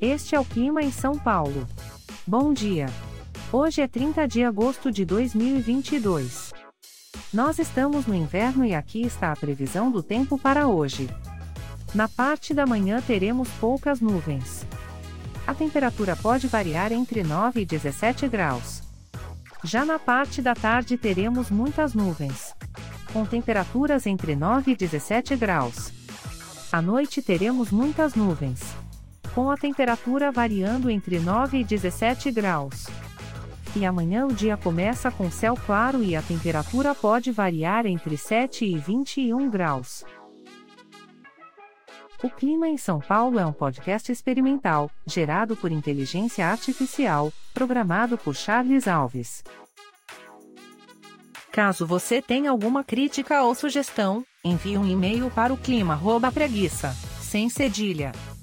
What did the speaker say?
Este é o clima em São Paulo. Bom dia. Hoje é 30 de agosto de 2022. Nós estamos no inverno e aqui está a previsão do tempo para hoje. Na parte da manhã teremos poucas nuvens. A temperatura pode variar entre 9 e 17 graus. Já na parte da tarde teremos muitas nuvens. Com temperaturas entre 9 e 17 graus. À noite teremos muitas nuvens. Com a temperatura variando entre 9 e 17 graus. E amanhã o dia começa com céu claro e a temperatura pode variar entre 7 e 21 graus. O Clima em São Paulo é um podcast experimental, gerado por inteligência artificial, programado por Charles Alves. Caso você tenha alguma crítica ou sugestão, envie um e-mail para o clima@preguiça, sem cedilha,